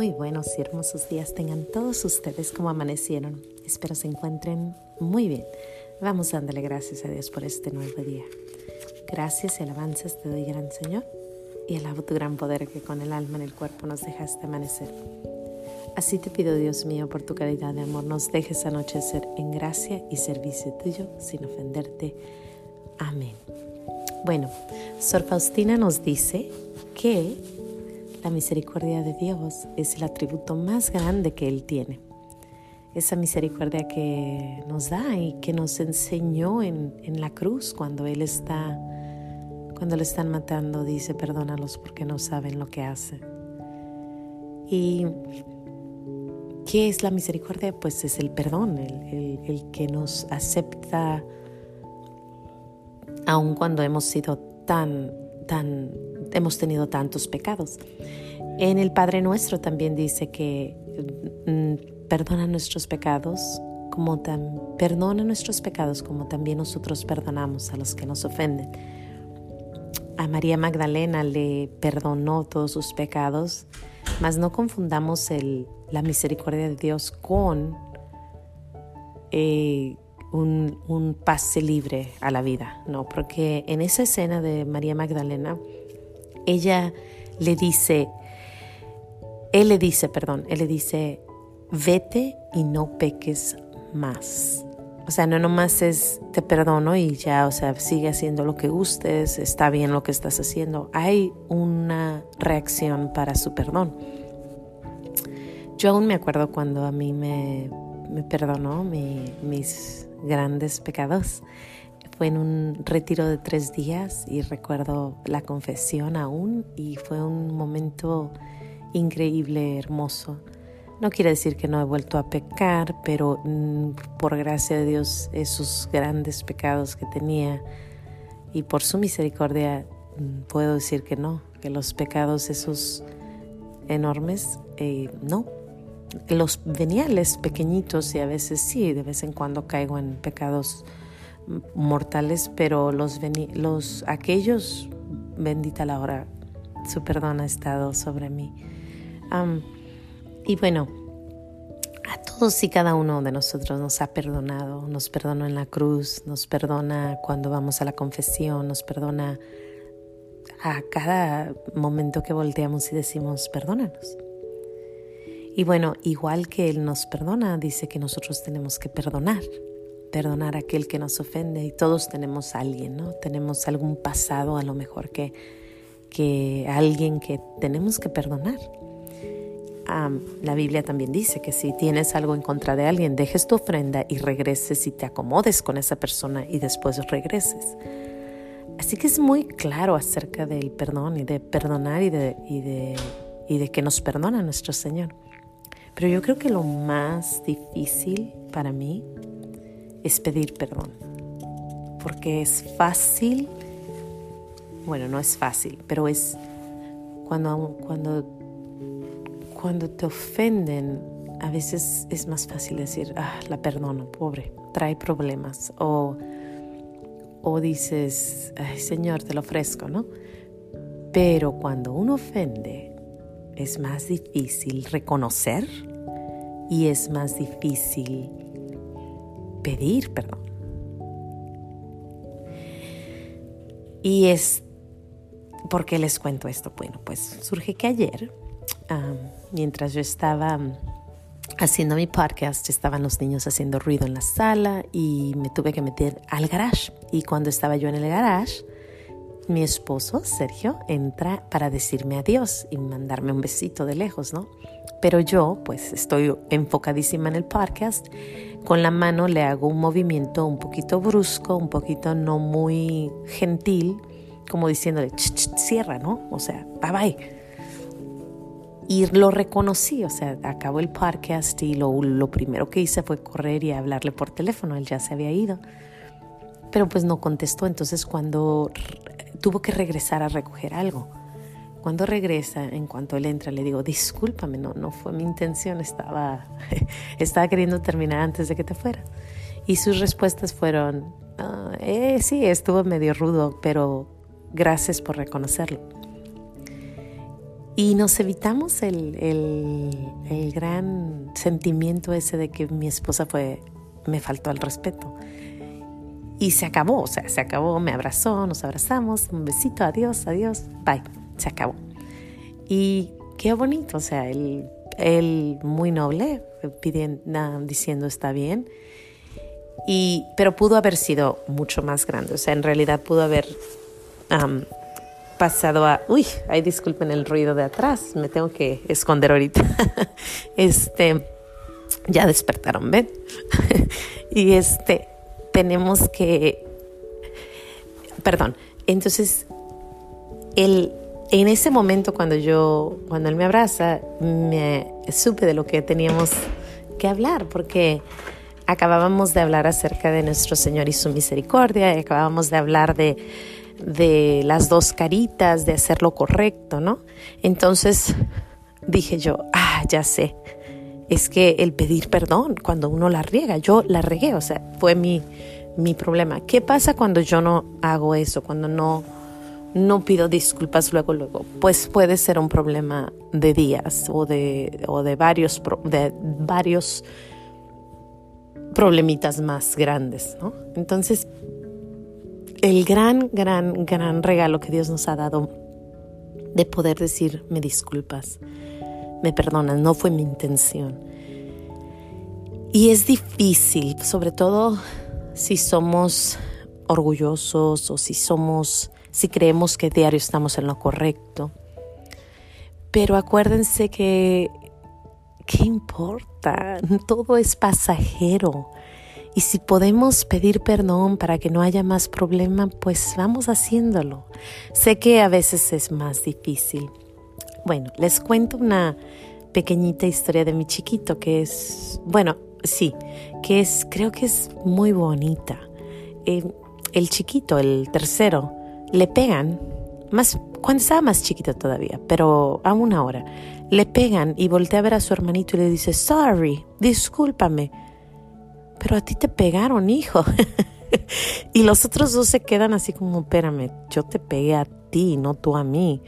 Muy buenos y hermosos días tengan todos ustedes como amanecieron. Espero se encuentren muy bien. Vamos dándole gracias a Dios por este nuevo día. Gracias y alabanzas te doy, gran Señor, y alabo tu gran poder que con el alma en el cuerpo nos dejaste amanecer. Así te pido, Dios mío, por tu caridad de amor, nos dejes anochecer en gracia y servicio tuyo sin ofenderte. Amén. Bueno, Sor Faustina nos dice que la misericordia de Dios es el atributo más grande que Él tiene. Esa misericordia que nos da y que nos enseñó en, la cruz cuando Él está, cuando le están matando, dice, perdónalos porque no saben lo que hacen. ¿Y qué es la misericordia? Pues es el perdón, el, el que nos acepta aun cuando hemos sido tan, tan hemos tenido tantos pecados. En el Padre Nuestro también dice que mm, perdona nuestros pecados como perdona nuestros pecados como también nosotros perdonamos a los que nos ofenden. A María Magdalena le perdonó todos sus pecados, mas no confundamos la misericordia de Dios con eh, un, pase libre a la vida, no, porque en esa escena de María Magdalena ella le dice, él le dice, perdón, él le dice, vete y no peques más. O sea, no nomás es te perdono y ya, o sea, sigue haciendo lo que gustes, está bien lo que estás haciendo. Hay una reacción para su perdón. Yo aún me acuerdo cuando a mí me perdonó mis grandes pecados. Fue en un retiro de tres días y recuerdo la confesión aún y fue un momento increíble, hermoso. No quiere decir que no he vuelto a pecar, pero mm, por gracia de Dios esos grandes pecados que tenía y por su misericordia mm, puedo decir que no, que los pecados esos enormes, eh, no. Los veniales pequeñitos y a veces sí, de vez en cuando caigo en pecados mortales, pero los, los aquellos, bendita la hora, su perdón ha estado sobre mí. y bueno, a todos y cada uno de nosotros nos ha perdonado, nos perdonó en la cruz, nos perdona cuando vamos a la confesión, nos perdona a cada momento que volteamos y decimos, perdónanos. Y bueno, igual que Él nos perdona, dice que nosotros tenemos que perdonar perdonar a aquel que nos ofende y todos tenemos a alguien, ¿no? Tenemos algún pasado a lo mejor que, que alguien que tenemos que perdonar. la Biblia también dice que si tienes algo en contra de alguien, dejes tu ofrenda y regreses y te acomodes con esa persona y después regreses. Así que es muy claro acerca del perdón y de perdonar y de, y de, y de que nos perdona nuestro Señor. Pero yo creo que lo más difícil para mí es pedir perdón. Porque es fácil, bueno, no es fácil, pero es cuando, cuando, cuando te ofenden, a veces es más fácil decir, ah, la perdono, pobre, trae problemas. O, o dices, ay, Señor, te lo ofrezco, ¿no? Pero cuando uno ofende, es más difícil reconocer y es más difícil pedir perdón. Y es, ¿por qué les cuento esto? Bueno, pues surge que ayer, mientras yo estaba haciendo mi podcast, estaban los niños haciendo ruido en la sala y me tuve que meter al garage. Y cuando estaba yo en el garage, mi esposo, Sergio, entra para decirme adiós y mandarme un besito de lejos, ¿no? Pero yo, pues estoy enfocadísima en el podcast, con la mano le hago un movimiento un poquito brusco, un poquito no muy gentil, como diciéndole, cierra, ¿no? O sea, bye bye. Y lo reconocí, o sea, acabó el podcast y lo, lo primero que hice fue correr y hablarle por teléfono, él ya se había ido. Pero pues no contestó, entonces cuando tuvo que regresar a recoger algo cuando regresa, en cuanto él entra, le digo, discúlpame, no, no fue mi intención, estaba, estaba queriendo terminar antes de que te fuera. Y sus respuestas fueron, ah, eh, sí, estuvo medio rudo, pero gracias por reconocerlo. Y nos evitamos el, el, gran sentimiento ese de que mi esposa fue, me faltó al respeto. Y se acabó, o sea, se acabó, me abrazó, nos abrazamos, un besito, adiós, adiós, bye, se acabó. Y qué bonito, o sea, él, él muy noble, pidiendo, diciendo está bien. Y, pero pudo haber sido mucho más grande, o sea, en realidad pudo haber pasado a... Uy, ay, disculpen el ruido de atrás, me tengo que esconder ahorita. este, ya despertaron, ¿ven? y este, tenemos que... Perdón, entonces, el, en ese momento cuando yo, cuando él me abraza, me supe de lo que teníamos que hablar, porque acabábamos de hablar acerca de nuestro Señor y su misericordia, y acabábamos de hablar de de las dos caritas, de hacer lo correcto, ¿no? Entonces dije yo, ah, ya sé, es que el pedir perdón cuando uno la riega, yo la regué, o sea, fue mi, mi problema. ¿Qué pasa cuando yo no hago eso, cuando no, no pido disculpas luego, luego? Pues puede ser un problema de días o de, o de, varios, de varios problemitas más grandes, ¿no? Entonces, el gran, gran, gran regalo que Dios nos ha dado de poder decir, me disculpas, me perdonas, no fue mi intención. Y es difícil, sobre todo si somos orgullosos o si somos, si creemos que diario estamos en lo correcto. Pero acuérdense que, ¿qué importa? Todo es pasajero. Y si podemos pedir perdón para que no haya más problema, pues vamos haciéndolo. Sé que a veces es más difícil. Bueno, les cuento una pequeñita historia de mi chiquito que es, bueno, sí, que es, creo que es muy bonita. Eh, el chiquito, el tercero, le pegan, más, cuando estaba más chiquito todavía, pero a una hora, le pegan y voltea a ver a su hermanito y le dice, sorry, discúlpame pero a ti te pegaron, hijo. y los otros dos se quedan así como, espérame, yo te pegué a ti, no tú a mí.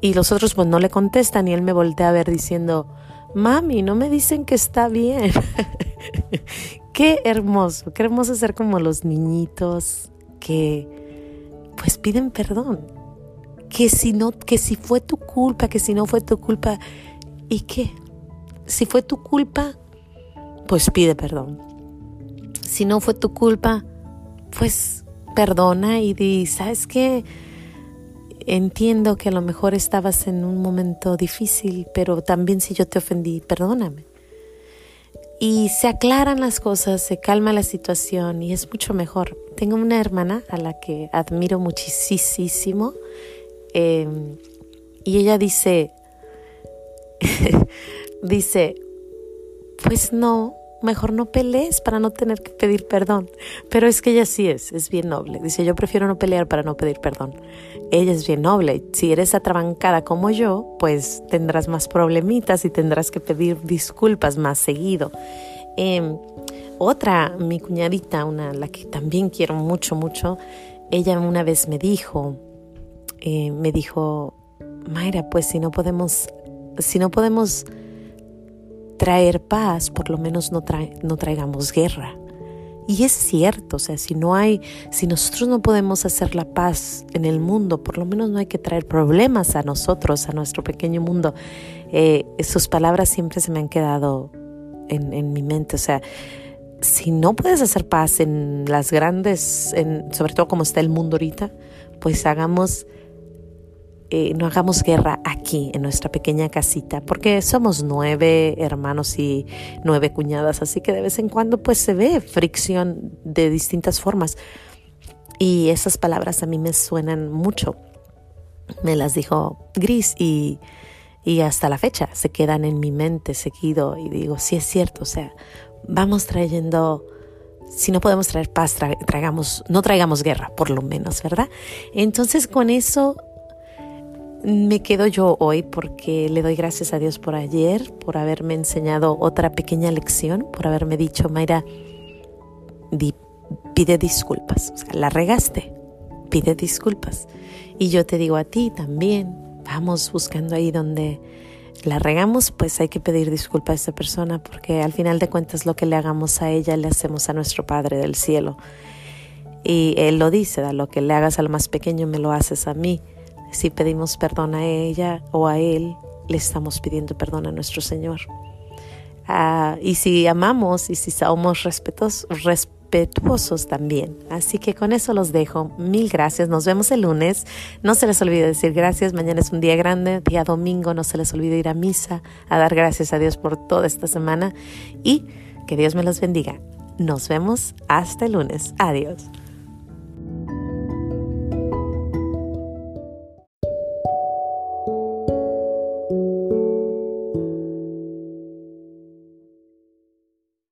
Y los otros pues no le contestan y él me voltea a ver diciendo, mami, no me dicen que está bien. qué hermoso, qué hermoso ser como los niñitos que pues piden perdón. Que si no, que si fue tu culpa, que si no fue tu culpa, ¿y qué? Si fue tu culpa, pues pide perdón si no fue tu culpa, pues perdona y di, ¿sabes qué? Entiendo que a lo mejor estabas en un momento difícil, pero también si yo te ofendí, perdóname. Y se aclaran las cosas, se calma la situación y es mucho mejor. Tengo una hermana a la que admiro muchísimo em, y ella dice, dice, pues no, mejor no pelees para no tener que pedir perdón. Pero es que ella sí es, es bien noble. Dice, yo prefiero no pelear para no pedir perdón. Ella es bien noble. Si eres atrabancada como yo, pues tendrás más problemitas y tendrás que pedir disculpas más seguido. Em, otra, mi cuñadita, una, la que también quiero mucho, mucho, ella una vez me dijo, eh, me dijo, Mayra, pues si no podemos, si no podemos traer paz, por lo menos no, no traigamos guerra. Y es cierto, o sea, si no hay, si nosotros no podemos hacer la paz en el mundo, por lo menos no hay que traer problemas a nosotros, a nuestro pequeño mundo. Eh, sus palabras siempre se me han quedado en, en, mi mente, o sea, si no puedes hacer paz en las grandes, en, sobre todo como está el mundo ahorita, pues hagamos eh, no hagamos guerra aquí, en nuestra pequeña casita, porque somos nueve hermanos y nueve cuñadas, así que de vez en cuando pues se ve fricción de distintas formas. Y esas palabras a mí me suenan mucho. Me las dijo Gris y, y hasta la fecha se quedan en mi mente seguido y digo, sí es cierto, o sea, vamos trayendo si no podemos traer paz, traigamos, no traigamos guerra, por lo menos, ¿verdad? Entonces con eso me quedo yo hoy porque le doy gracias a Dios por ayer, por haberme enseñado otra pequeña lección, por haberme dicho, Mayra, pide disculpas, o sea, la regaste, pide disculpas. Y yo te digo a ti también, vamos buscando ahí donde la regamos, pues hay que pedir disculpa a esa persona porque al final de cuentas lo que le hagamos a ella le hacemos a nuestro Padre del cielo. Y Él lo dice, da lo que le hagas al más pequeño me lo haces a mí. Si pedimos perdón a ella o a Él, le estamos pidiendo perdón a nuestro Señor. Ah, y si amamos y si somos respetuosos, respetuosos también. Así que con eso los dejo. Mil gracias. Nos vemos el lunes. No se les olvide decir gracias. Mañana es un día grande, día domingo. No se les olvide ir a misa, a dar gracias a Dios por toda esta semana y que Dios me los bendiga. Nos vemos hasta el lunes. Adiós.